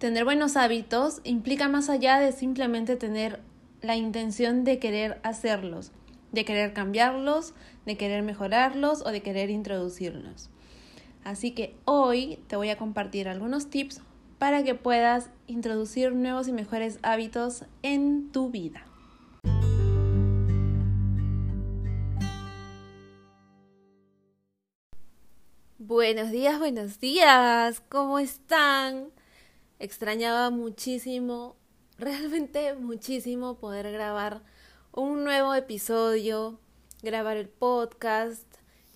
Tener buenos hábitos implica más allá de simplemente tener la intención de querer hacerlos, de querer cambiarlos, de querer mejorarlos o de querer introducirlos. Así que hoy te voy a compartir algunos tips para que puedas introducir nuevos y mejores hábitos en tu vida. Buenos días, buenos días, ¿cómo están? Extrañaba muchísimo, realmente muchísimo poder grabar un nuevo episodio, grabar el podcast.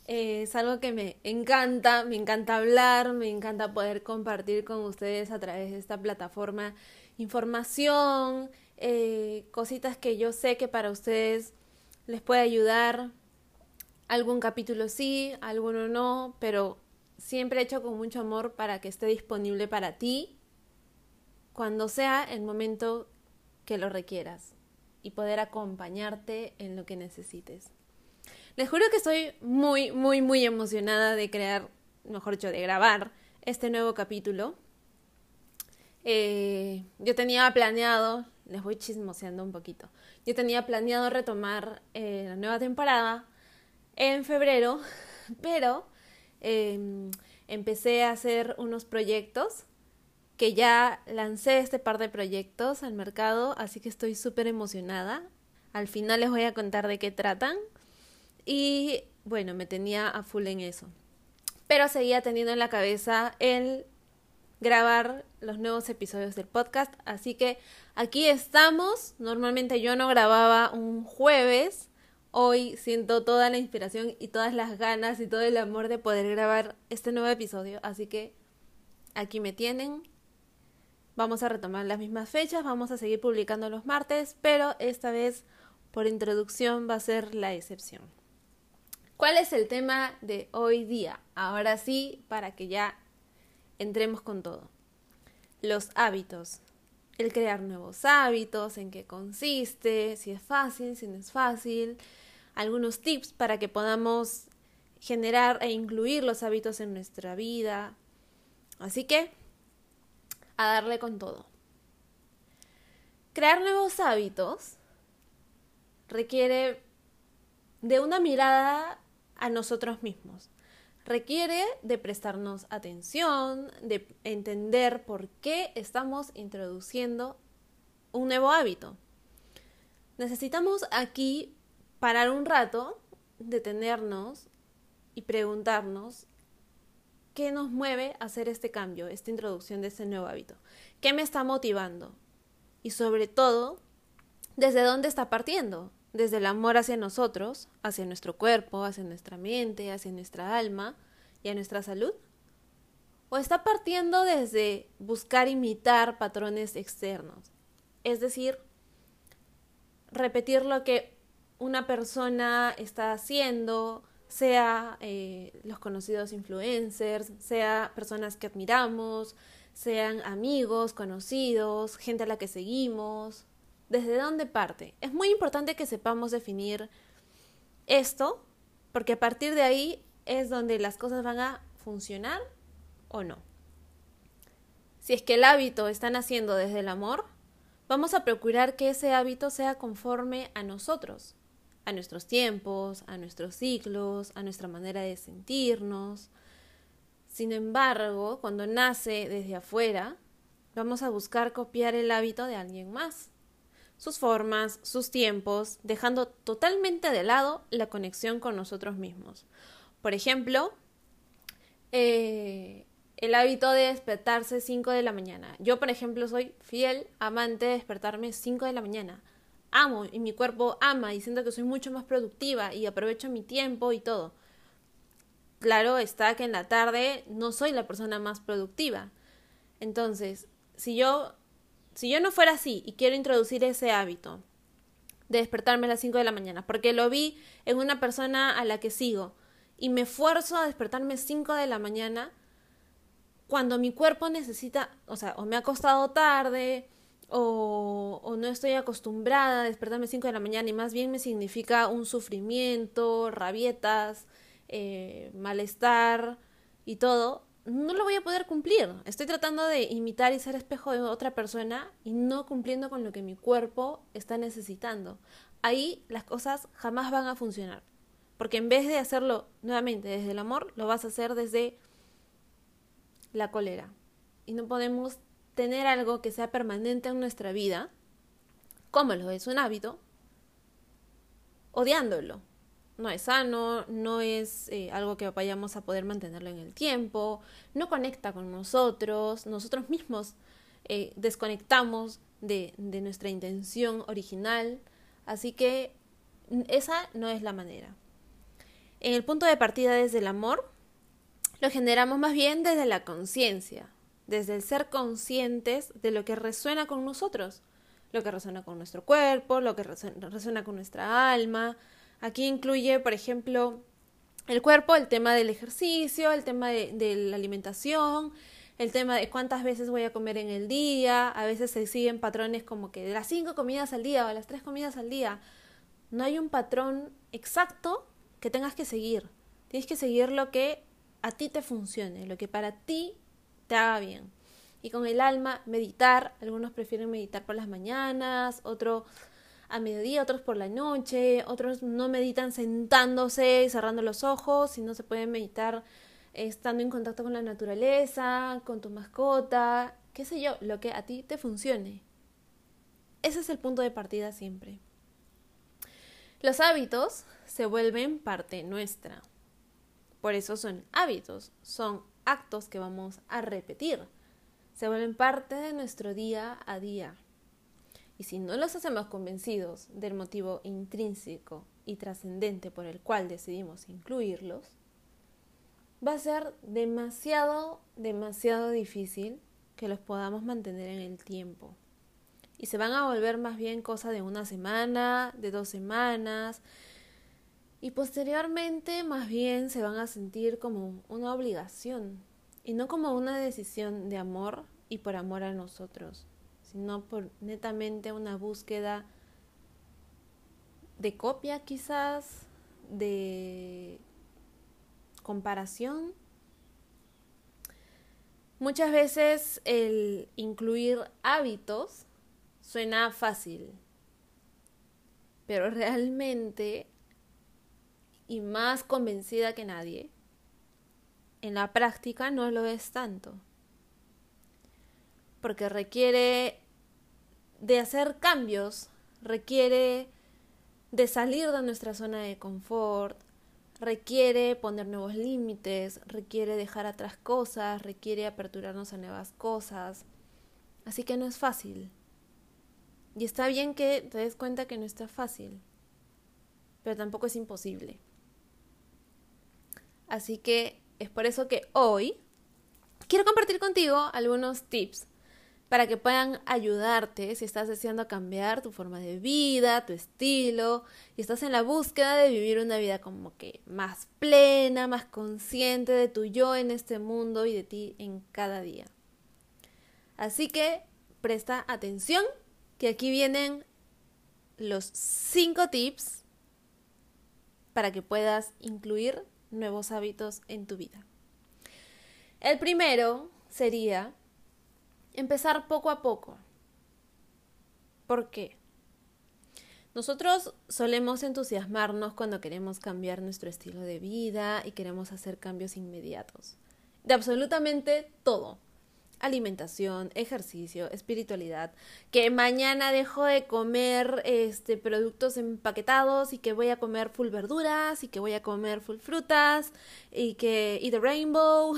Eh, es algo que me encanta, me encanta hablar, me encanta poder compartir con ustedes a través de esta plataforma información, eh, cositas que yo sé que para ustedes les puede ayudar. Algún capítulo sí, alguno no, pero siempre hecho con mucho amor para que esté disponible para ti cuando sea el momento que lo requieras y poder acompañarte en lo que necesites. Les juro que estoy muy, muy, muy emocionada de crear, mejor dicho, de grabar este nuevo capítulo. Eh, yo tenía planeado, les voy chismoseando un poquito, yo tenía planeado retomar eh, la nueva temporada en febrero, pero em, empecé a hacer unos proyectos que ya lancé este par de proyectos al mercado, así que estoy súper emocionada. Al final les voy a contar de qué tratan. Y bueno, me tenía a full en eso. Pero seguía teniendo en la cabeza el grabar los nuevos episodios del podcast. Así que aquí estamos. Normalmente yo no grababa un jueves. Hoy siento toda la inspiración y todas las ganas y todo el amor de poder grabar este nuevo episodio. Así que aquí me tienen Vamos a retomar las mismas fechas, vamos a seguir publicando los martes, pero esta vez por introducción va a ser la excepción. ¿Cuál es el tema de hoy día? Ahora sí, para que ya entremos con todo. Los hábitos. El crear nuevos hábitos, en qué consiste, si es fácil, si no es fácil. Algunos tips para que podamos generar e incluir los hábitos en nuestra vida. Así que a darle con todo. Crear nuevos hábitos requiere de una mirada a nosotros mismos. Requiere de prestarnos atención, de entender por qué estamos introduciendo un nuevo hábito. Necesitamos aquí parar un rato, detenernos y preguntarnos ¿Qué nos mueve a hacer este cambio, esta introducción de este nuevo hábito? ¿Qué me está motivando? Y sobre todo, ¿desde dónde está partiendo? Desde el amor hacia nosotros, hacia nuestro cuerpo, hacia nuestra mente, hacia nuestra alma y a nuestra salud. ¿O está partiendo desde buscar imitar patrones externos? Es decir, repetir lo que una persona está haciendo, sea eh, los conocidos influencers, sea personas que admiramos, sean amigos, conocidos, gente a la que seguimos. ¿Desde dónde parte? Es muy importante que sepamos definir esto, porque a partir de ahí es donde las cosas van a funcionar o no. Si es que el hábito está naciendo desde el amor, vamos a procurar que ese hábito sea conforme a nosotros, a nuestros tiempos, a nuestros ciclos, a nuestra manera de sentirnos. Sin embargo, cuando nace desde afuera, vamos a buscar copiar el hábito de alguien más, sus formas, sus tiempos, dejando totalmente de lado la conexión con nosotros mismos. Por ejemplo, eh, el hábito de despertarse 5 de la mañana. Yo, por ejemplo, soy fiel amante de despertarme 5 de la mañana amo y mi cuerpo ama y siento que soy mucho más productiva y aprovecho mi tiempo y todo. Claro está que en la tarde no soy la persona más productiva. Entonces, si yo si yo no fuera así y quiero introducir ese hábito de despertarme a las 5 de la mañana, porque lo vi en una persona a la que sigo y me esfuerzo a despertarme 5 de la mañana cuando mi cuerpo necesita, o sea, o me ha costado tarde, o, no estoy acostumbrada a despertarme 5 de la mañana y más bien me significa un sufrimiento, rabietas, eh, malestar y todo, no lo voy a poder cumplir. Estoy tratando de imitar y ser espejo de otra persona y no cumpliendo con lo que mi cuerpo está necesitando. Ahí las cosas jamás van a funcionar. Porque en vez de hacerlo nuevamente desde el amor, lo vas a hacer desde la cólera. Y no podemos tener algo que sea permanente en nuestra vida, como lo es un hábito, odiándolo. No es sano, no es eh, algo que vayamos a poder mantenerlo en el tiempo, no conecta con nosotros, nosotros mismos eh, desconectamos de, de nuestra intención original, así que esa no es la manera. En el punto de partida desde el amor, lo generamos más bien desde la conciencia, desde el ser conscientes de lo que resuena con nosotros, lo que resuena con nuestro cuerpo, lo que resuena con nuestra alma, Aquí incluye, por ejemplo, el cuerpo, el tema del ejercicio, el tema de, la alimentación, el tema de cuántas veces voy a comer en el día. A veces se siguen patrones como que de las cinco comidas al día o las tres comidas al día. No hay un patrón exacto que tengas que seguir. Tienes que seguir lo que a ti te funcione, lo que para ti haga bien. Y con el alma, meditar. Algunos prefieren meditar por las mañanas, otros a mediodía, otros por la noche, otros no meditan sentándose y cerrando los ojos, sino se pueden meditar estando en contacto con la naturaleza, con tu mascota, qué sé yo, lo que a ti te funcione. Ese es el punto de partida siempre. Los hábitos se vuelven parte nuestra. Por eso son hábitos, son actos que vamos a repetir. Se vuelven parte de nuestro día a día. Y si no los hacemos convencidos del motivo intrínseco y trascendente por el cual decidimos incluirlos, va a ser demasiado, demasiado difícil que los podamos mantener en el tiempo. Y se van a volver más bien cosa de una semana, de dos semanas, y posteriormente más bien se van a sentir como una obligación y no como una decisión de amor y por amor a nosotros sino por netamente una búsqueda de copia quizás, de comparación. Muchas veces el incluir hábitos suena fácil, pero realmente, y más convencida que nadie, en la práctica no lo es tanto, porque requiere de hacer cambios requiere de salir de nuestra zona de confort, requiere poner nuevos límites, requiere dejar atrás cosas, requiere aperturarnos a nuevas cosas. Así que no es fácil. Y está bien que te des cuenta que no está fácil, pero tampoco es imposible. Así que es por eso que hoy quiero compartir contigo algunos tips para que puedan ayudarte si estás deseando cambiar tu forma de vida, tu estilo, y estás en la búsqueda de vivir una vida como que más plena, más consciente de tu yo en este mundo y de ti en cada día. Así que presta atención, que aquí vienen los cinco tips para que puedas incluir nuevos hábitos en tu vida. El primero sería empezar poco a poco. ¿Por qué? Nosotros solemos entusiasmarnos cuando queremos cambiar nuestro estilo de vida y queremos hacer cambios inmediatos. De absolutamente todo. Alimentación, ejercicio, espiritualidad, que mañana dejo de comer este productos empaquetados y que voy a comer full verduras y que voy a comer full frutas y que y the rainbow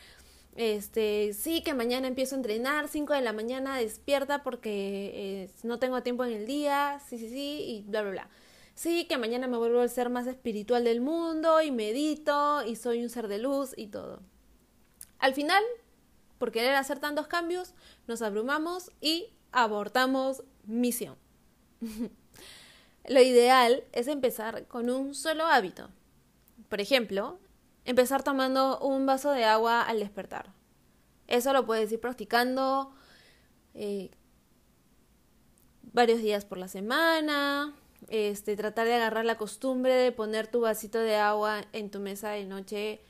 este, sí, que mañana empiezo a entrenar, 5 de la mañana despierta porque no tengo tiempo en el día, sí, sí, sí, y bla, bla, bla. Sí, que mañana me vuelvo el ser más espiritual del mundo y medito y soy un ser de luz y todo. Al final, por querer hacer tantos cambios, nos abrumamos y abortamos misión. Lo ideal es empezar con un solo hábito. Por ejemplo, empezar tomando un vaso de agua al despertar. Eso lo puedes ir practicando eh, varios días por la semana. Este, tratar de agarrar la costumbre de poner tu vasito de agua en tu mesa de noche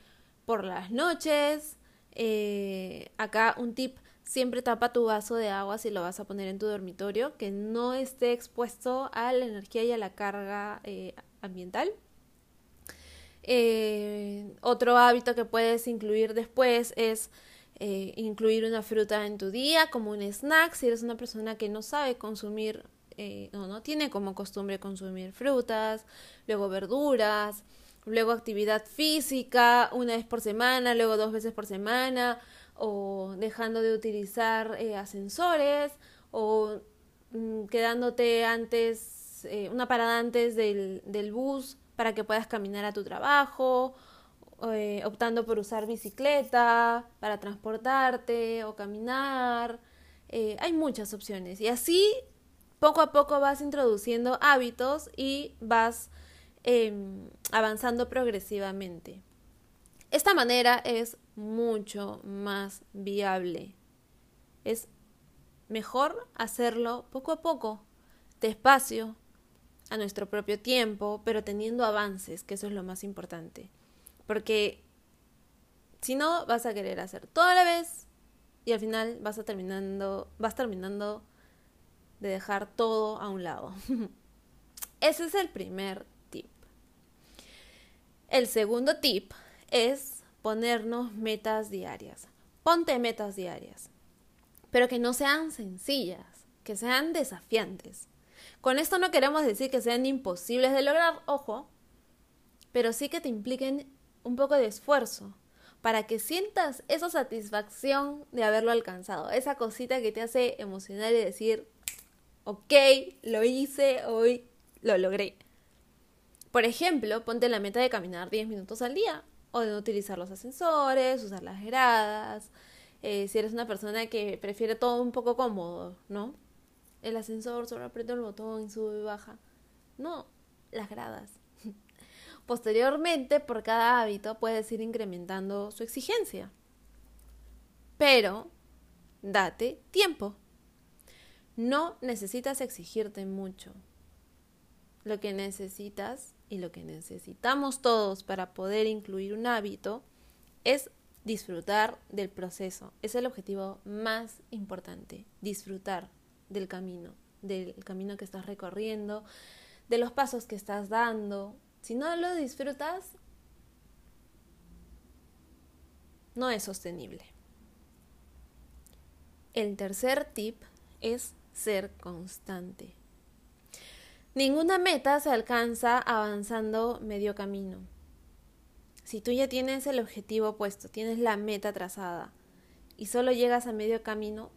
por las noches. Eh, acá un tip, siempre tapa tu vaso de agua si lo vas a poner en tu dormitorio, que no esté expuesto a la energía y a la carga eh, ambiental. Eh, otro hábito que puedes incluir después es incluir una fruta en tu día como un snack si eres una persona que no sabe consumir o no tiene como costumbre consumir frutas, luego verduras, luego actividad física una vez por semana, luego dos veces por semana, o dejando de utilizar eh, ascensores, o mm, quedándote antes, eh, una parada antes del, del, bus para que puedas caminar a tu trabajo, eh, optando por usar bicicleta para transportarte o caminar. hay muchas opciones y así poco a poco vas introduciendo hábitos y vas Em, avanzando progresivamente. Esta manera es mucho más viable. Es mejor hacerlo poco a poco, despacio, a nuestro propio tiempo, pero teniendo avances, que eso es lo más importante. Porque si no, vas a querer hacer toda la vez y al final vas a terminando, vas terminando de dejar todo a un lado. Ese es el primer el segundo tip es ponernos metas diarias. Ponte metas diarias, pero que no sean sencillas, que sean desafiantes. Con esto no queremos decir que sean imposibles de lograr, ojo, pero sí que te impliquen un poco de esfuerzo para que sientas esa satisfacción de haberlo alcanzado, esa cosita que te hace emocionar y decir, ok, lo hice, hoy lo logré. Por ejemplo, ponte la meta de caminar 10 minutos al día o de no utilizar los ascensores, usar las gradas. Eh, si eres una persona que prefiere todo un poco cómodo, ¿no? El ascensor, solo aprieto el botón sube y baja. No, las gradas. Posteriormente, por cada hábito puedes ir incrementando su exigencia. Pero, date tiempo. No necesitas exigirte mucho. Lo que necesitas y lo que necesitamos todos para poder incluir un hábito es disfrutar del proceso. Es el objetivo más importante, disfrutar del camino, del camino que estás recorriendo, de los pasos que estás dando. Si no lo disfrutas, no es sostenible. El tercer tip es ser constante. Ninguna meta se alcanza avanzando medio camino. Si tú ya tienes el objetivo puesto, tienes la meta trazada y solo llegas a medio camino,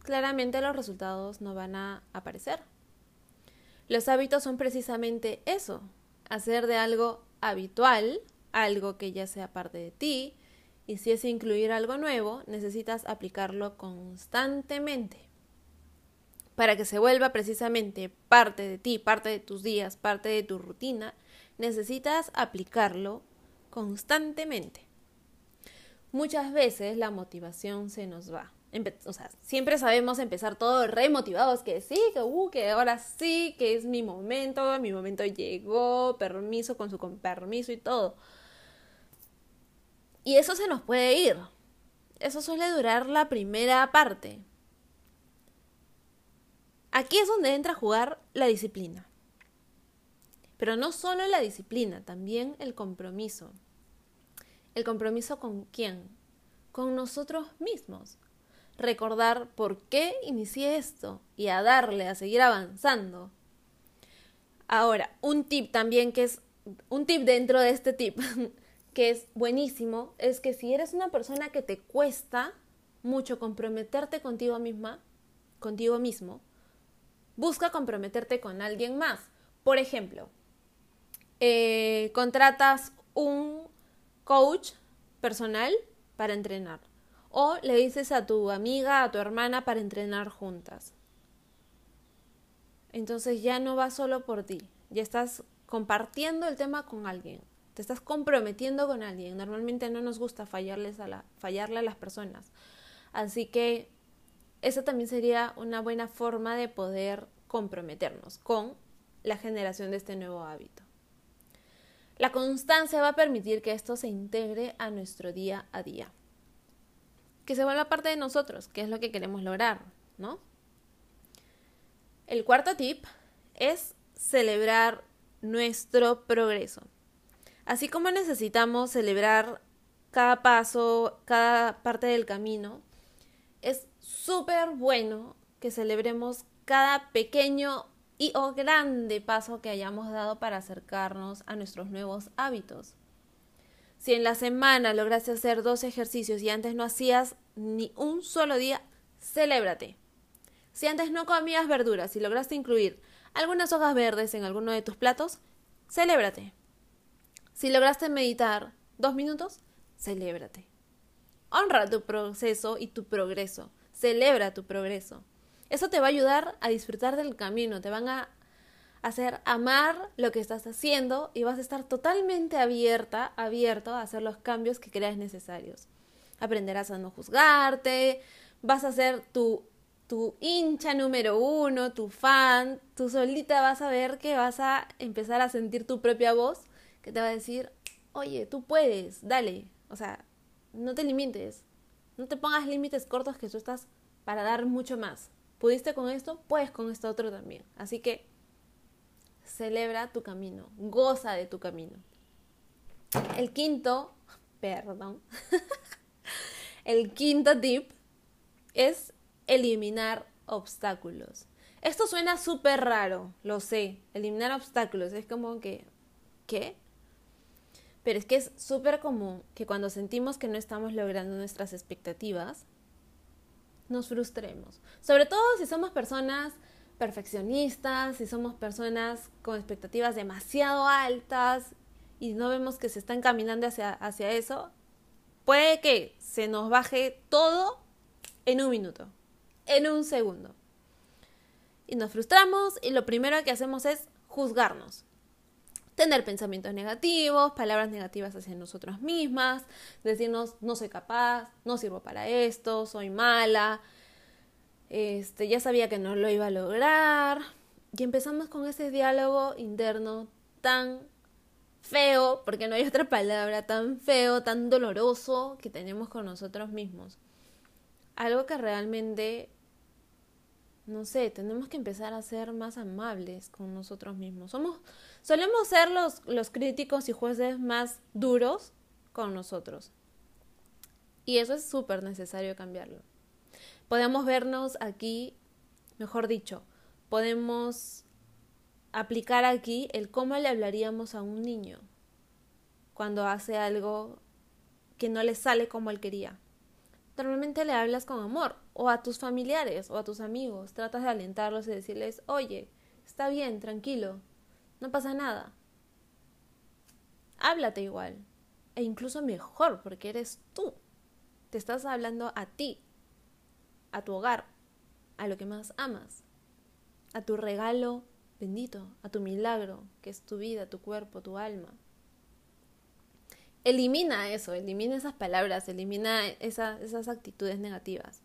claramente los resultados no van a aparecer. Los hábitos son precisamente eso, hacer de algo habitual, algo que ya sea parte de ti, y si es incluir algo nuevo, necesitas aplicarlo constantemente para que se vuelva precisamente parte de ti, parte de tus días, parte de tu rutina, necesitas aplicarlo constantemente. Muchas veces la motivación se nos va. o sea, siempre sabemos empezar todo remotivados, que sí, que, uh, que ahora sí, que es mi momento, mi momento llegó, permiso con su con permiso y todo. Y eso se nos puede ir. Eso suele durar la primera parte. Aquí es donde entra a jugar la disciplina. Pero no solo la disciplina, también el compromiso. ¿El compromiso con quién? Con nosotros mismos. Recordar por qué inicié esto y a darle, a seguir avanzando. Ahora, un tip también que es un tip dentro de este tip que es buenísimo es que si eres una persona que te cuesta mucho comprometerte contigo misma, contigo mismo, busca comprometerte con alguien más. Por ejemplo, eh, contratas un coach personal para entrenar o le dices a tu amiga, a tu hermana para entrenar juntas. Entonces ya no va solo por ti, ya estás compartiendo el tema con alguien, te estás comprometiendo con alguien. Normalmente no nos gusta fallarles a la, fallarle a las personas. Así que esa también sería una buena forma de poder comprometernos con la generación de este nuevo hábito. La constancia va a permitir que esto se integre a nuestro día a día. que se vuelva parte de nosotros, que es lo que queremos lograr, ¿no? El cuarto tip es celebrar nuestro progreso. Así como necesitamos celebrar cada paso, cada parte del camino, es súper bueno que celebremos cada pequeño y o grande paso que hayamos dado para acercarnos a nuestros nuevos hábitos. Si en la semana lograste hacer dos ejercicios y antes no hacías ni un solo día, celébrate. Si antes no comías verduras y lograste incluir algunas hojas verdes en alguno de tus platos, celébrate. Si lograste meditar dos minutos, celébrate. Honra tu proceso y tu progreso. Celebra tu progreso. Eso te va a ayudar a disfrutar del camino, te van a hacer amar lo que estás haciendo y vas a estar totalmente abierta, abierto a hacer los cambios que creas necesarios. Aprenderás a no juzgarte, vas a ser tu, tu hincha número uno, tu fan, tú solita vas a ver que vas a empezar a sentir tu propia voz que te va a decir, oye, tú puedes, dale, o sea, no te limites, no te pongas límites cortos que tú estás para dar mucho más. ¿Pudiste con esto? Puedes con esto otro también. Así que celebra tu camino, goza de tu camino. El quinto, perdón, el quinto tip es eliminar obstáculos. Esto suena súper raro, lo sé, eliminar obstáculos, es como que, ¿qué? Pero es que es súper común que cuando sentimos que no estamos logrando nuestras expectativas, nos frustremos. Sobre todo si somos personas perfeccionistas, si somos personas con expectativas demasiado altas y no vemos que se están caminando hacia, hacia eso, puede que se nos baje todo en un minuto, en un segundo. Y nos frustramos y lo primero que hacemos es juzgarnos. Tener pensamientos negativos, palabras negativas hacia nosotros mismas, decirnos no soy capaz, no sirvo para esto, soy mala, este, ya sabía que no lo iba a lograr. Y empezamos con ese diálogo interno tan feo, porque no hay otra palabra, tan feo, tan doloroso que tenemos con nosotros mismos. Algo que realmente, no sé, tenemos que empezar a ser más amables con nosotros mismos. Somos, solemos ser los, los críticos y jueces más duros con nosotros. Y eso es súper necesario cambiarlo podemos vernos aquí, mejor dicho, podemos aplicar aquí el cómo le hablaríamos a un niño cuando hace algo que no le sale como él quería. Normalmente le hablas con amor, o a tus familiares, o a tus amigos, tratas de alentarlos y decirles, oye, está bien, tranquilo, no pasa nada. Háblate igual, e incluso mejor, porque eres tú. Te estás hablando a ti, a tu hogar, a lo que más amas, a tu regalo bendito, a tu milagro, que es tu vida, tu cuerpo, tu alma. Elimina eso, elimina esas palabras, elimina esas actitudes negativas.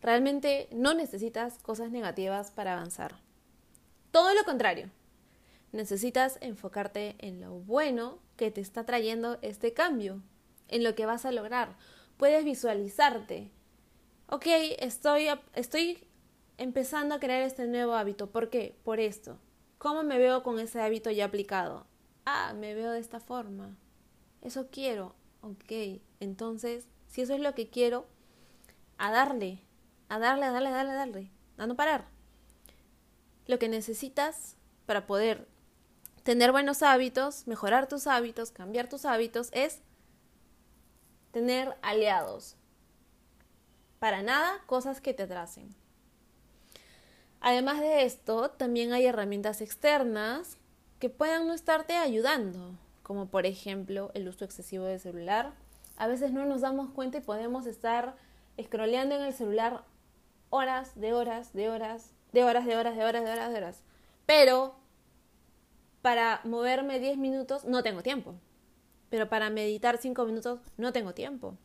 Realmente no necesitas cosas negativas para avanzar. Todo lo contrario, necesitas enfocarte en lo bueno que te está trayendo este cambio, en lo que vas a lograr. Puedes visualizarte ok, estoy, estoy empezando a crear este nuevo hábito. ¿Por qué? Por esto. ¿Cómo me veo con ese hábito ya aplicado? Ah, me veo de esta forma. Eso quiero. Ok, entonces, si eso es lo que quiero, a darle, a darle, a darle, a darle, a darle, a no parar. Lo que necesitas para poder tener buenos hábitos, mejorar tus hábitos, cambiar tus hábitos, es tener aliados, para nada cosas que te atrasen. Además de esto, también hay herramientas externas que puedan no estarte ayudando, como por ejemplo el uso excesivo del celular. A veces no nos damos cuenta y podemos estar scrolleando en el celular horas, de horas, de horas, de horas, de horas, de horas, de horas, de horas. Pero para moverme 10 minutos no tengo tiempo. Pero para meditar 5 minutos no tengo tiempo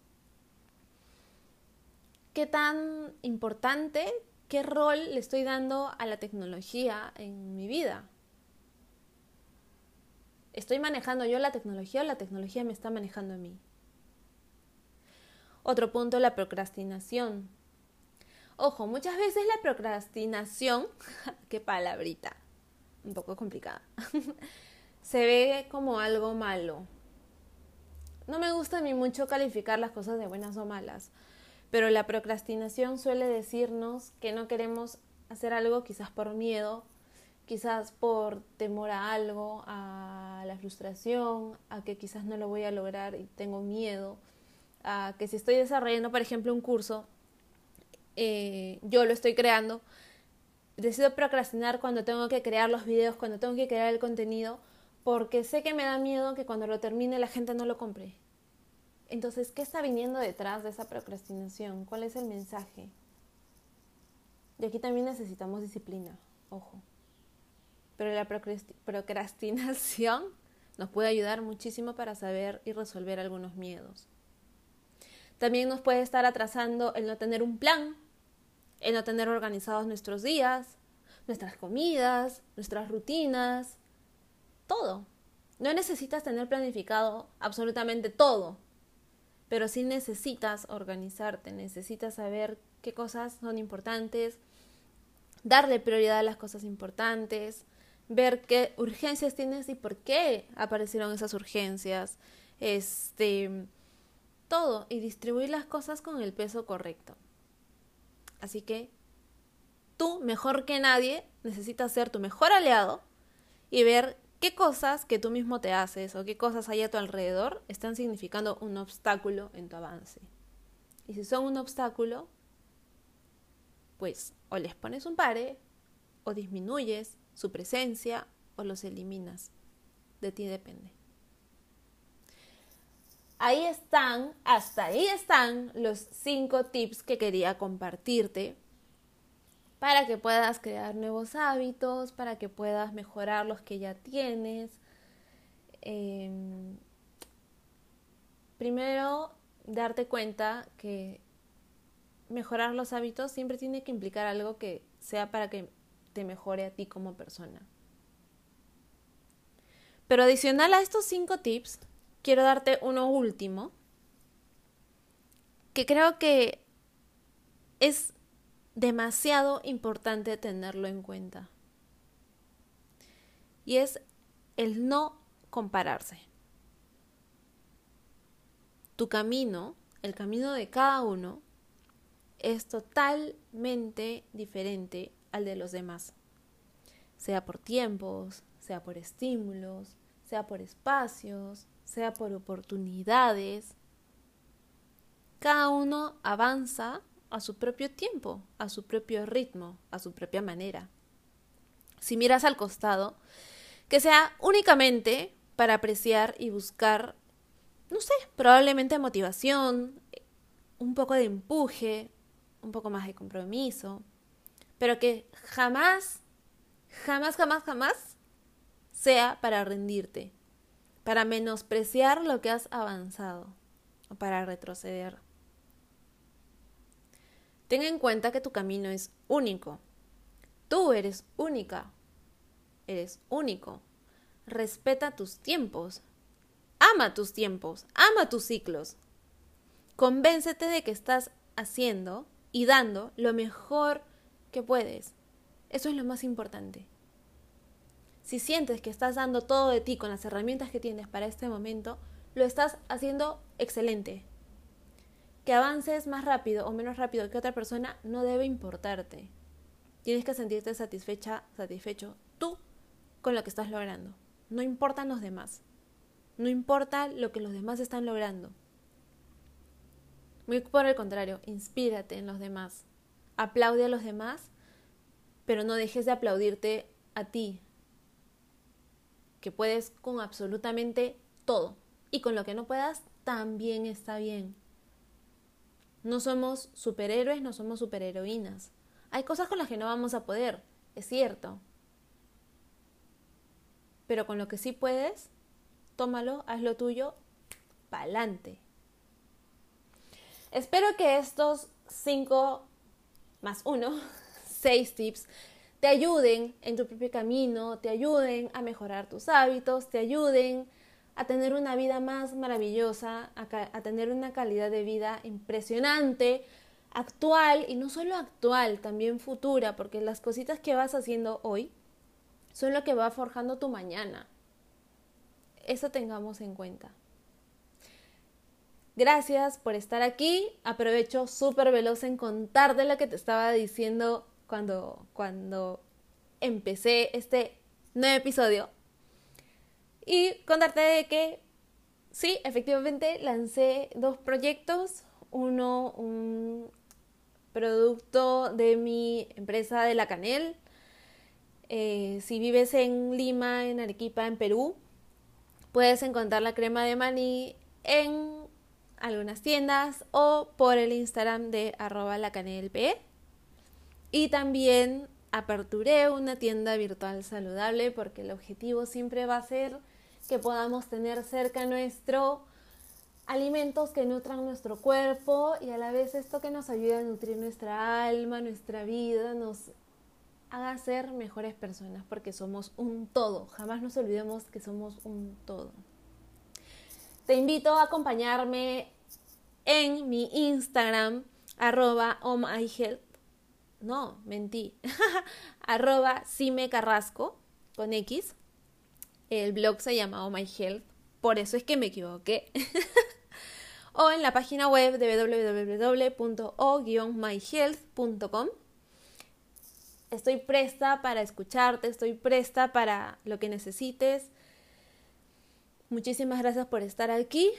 qué tan importante, qué rol le estoy dando a la tecnología en mi vida. ¿Estoy manejando yo la tecnología o la tecnología me está manejando a mí? Otro punto, la procrastinación. Ojo, muchas veces la procrastinación, qué palabrita, un poco complicada, se ve como algo malo. No me gusta a mí mucho calificar las cosas de buenas o malas, pero la procrastinación suele decirnos que no queremos hacer algo quizás por miedo, quizás por temor a algo, a la frustración, a que quizás no lo voy a lograr y tengo miedo, a que si estoy desarrollando, por ejemplo, un curso, eh, yo lo estoy creando, decido procrastinar cuando tengo que crear los videos, cuando tengo que crear el contenido, porque sé que me da miedo que cuando lo termine la gente no lo compre. Entonces, ¿qué está viniendo detrás de esa procrastinación? ¿Cuál es el mensaje? Y aquí también necesitamos disciplina, ojo. Pero la procrastinación nos puede ayudar muchísimo para saber y resolver algunos miedos. También nos puede estar atrasando el no tener un plan, el no tener organizados nuestros días, nuestras comidas, nuestras rutinas, todo. No necesitas tener planificado absolutamente todo, pero sí necesitas organizarte, necesitas saber qué cosas son importantes, darle prioridad a las cosas importantes, ver qué urgencias tienes y por qué aparecieron esas urgencias, este, todo y distribuir las cosas con el peso correcto. Así que tú, mejor que nadie, necesitas ser tu mejor aliado y ver qué cosas que tú mismo te haces o qué cosas hay a tu alrededor están significando un obstáculo en tu avance. Y si son un obstáculo, pues o les pones un pare o disminuyes su presencia o los eliminas. De ti depende. Ahí están, hasta ahí están los cinco tips que quería compartirte para que puedas crear nuevos hábitos, para que puedas mejorar los que ya tienes. Em, primero, darte cuenta que mejorar los hábitos siempre tiene que implicar algo que sea para que te mejore a ti como persona. Pero adicional a estos cinco tips, quiero darte uno último, que creo que es demasiado importante tenerlo en cuenta. Y es el no compararse. Tu camino, el camino de cada uno, es totalmente diferente al de los demás. Sea por tiempos, sea por estímulos, sea por espacios, sea por oportunidades. Cada uno avanza a su propio tiempo, a su propio ritmo, a su propia manera. Si miras al costado, que sea únicamente para apreciar y buscar, no sé, probablemente motivación, un poco de empuje, un poco más de compromiso, pero que jamás, jamás, jamás, jamás sea para rendirte, para menospreciar lo que has avanzado o para retroceder. Ten en cuenta que tu camino es único. Tú eres única. Eres único. Respeta tus tiempos. Ama tus tiempos. Ama tus ciclos. Convéncete de que estás haciendo y dando lo mejor que puedes. Eso es lo más importante. Si sientes que estás dando todo de ti con las herramientas que tienes para este momento, lo estás haciendo excelente. Que avances más rápido o menos rápido que otra persona no debe importarte. Tienes que sentirte satisfecha, satisfecho tú con lo que estás logrando. No importan los demás. No importa lo que los demás están logrando. Muy por el contrario, inspírate en los demás. Aplaude a los demás, pero no dejes de aplaudirte a ti, que puedes con absolutamente todo. Y con lo que no puedas, también está bien. No somos superhéroes, no somos superheroínas. Hay cosas con las que no vamos a poder, es cierto. Pero con lo que sí puedes, tómalo, haz lo tuyo, pa'lante. Espero que estos cinco más uno, seis tips te ayuden en tu propio camino, te ayuden a mejorar tus hábitos, te ayuden a tener una vida más maravillosa, a, tener una calidad de vida impresionante, actual y no solo actual, también futura, porque las cositas que vas haciendo hoy son lo que va forjando tu mañana. Eso tengamos en cuenta. Gracias por estar aquí. Aprovecho súper veloz en contarte lo que te estaba diciendo cuando, cuando empecé este nuevo episodio y contarte de que sí, efectivamente lancé dos proyectos. Uno, un producto de mi empresa de la Canel. Eh, si vives en Lima, en Arequipa, en Perú, puedes encontrar la crema de maní en algunas tiendas o por el Instagram de arroba lacanelp. Y también aperturé una tienda virtual saludable porque el objetivo siempre va a ser que podamos tener cerca nuestro alimentos que nutran nuestro cuerpo y a la vez esto que nos ayuda a nutrir nuestra alma, nuestra vida, nos haga ser mejores personas porque somos un todo. Jamás nos olvidemos que somos un todo. Te invito a acompañarme en mi Instagram, arroba. No, mentí. arroba Cime Carrasco con X. El blog se llama Oh My Health, por eso es que me equivoqué. o en la página web de www.o-myhealth.com. Estoy presta para escucharte, estoy presta para lo que necesites. Muchísimas gracias por estar aquí.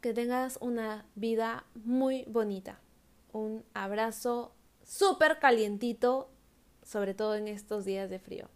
Que tengas una vida muy bonita. Un abrazo súper calientito, sobre todo en estos días de frío.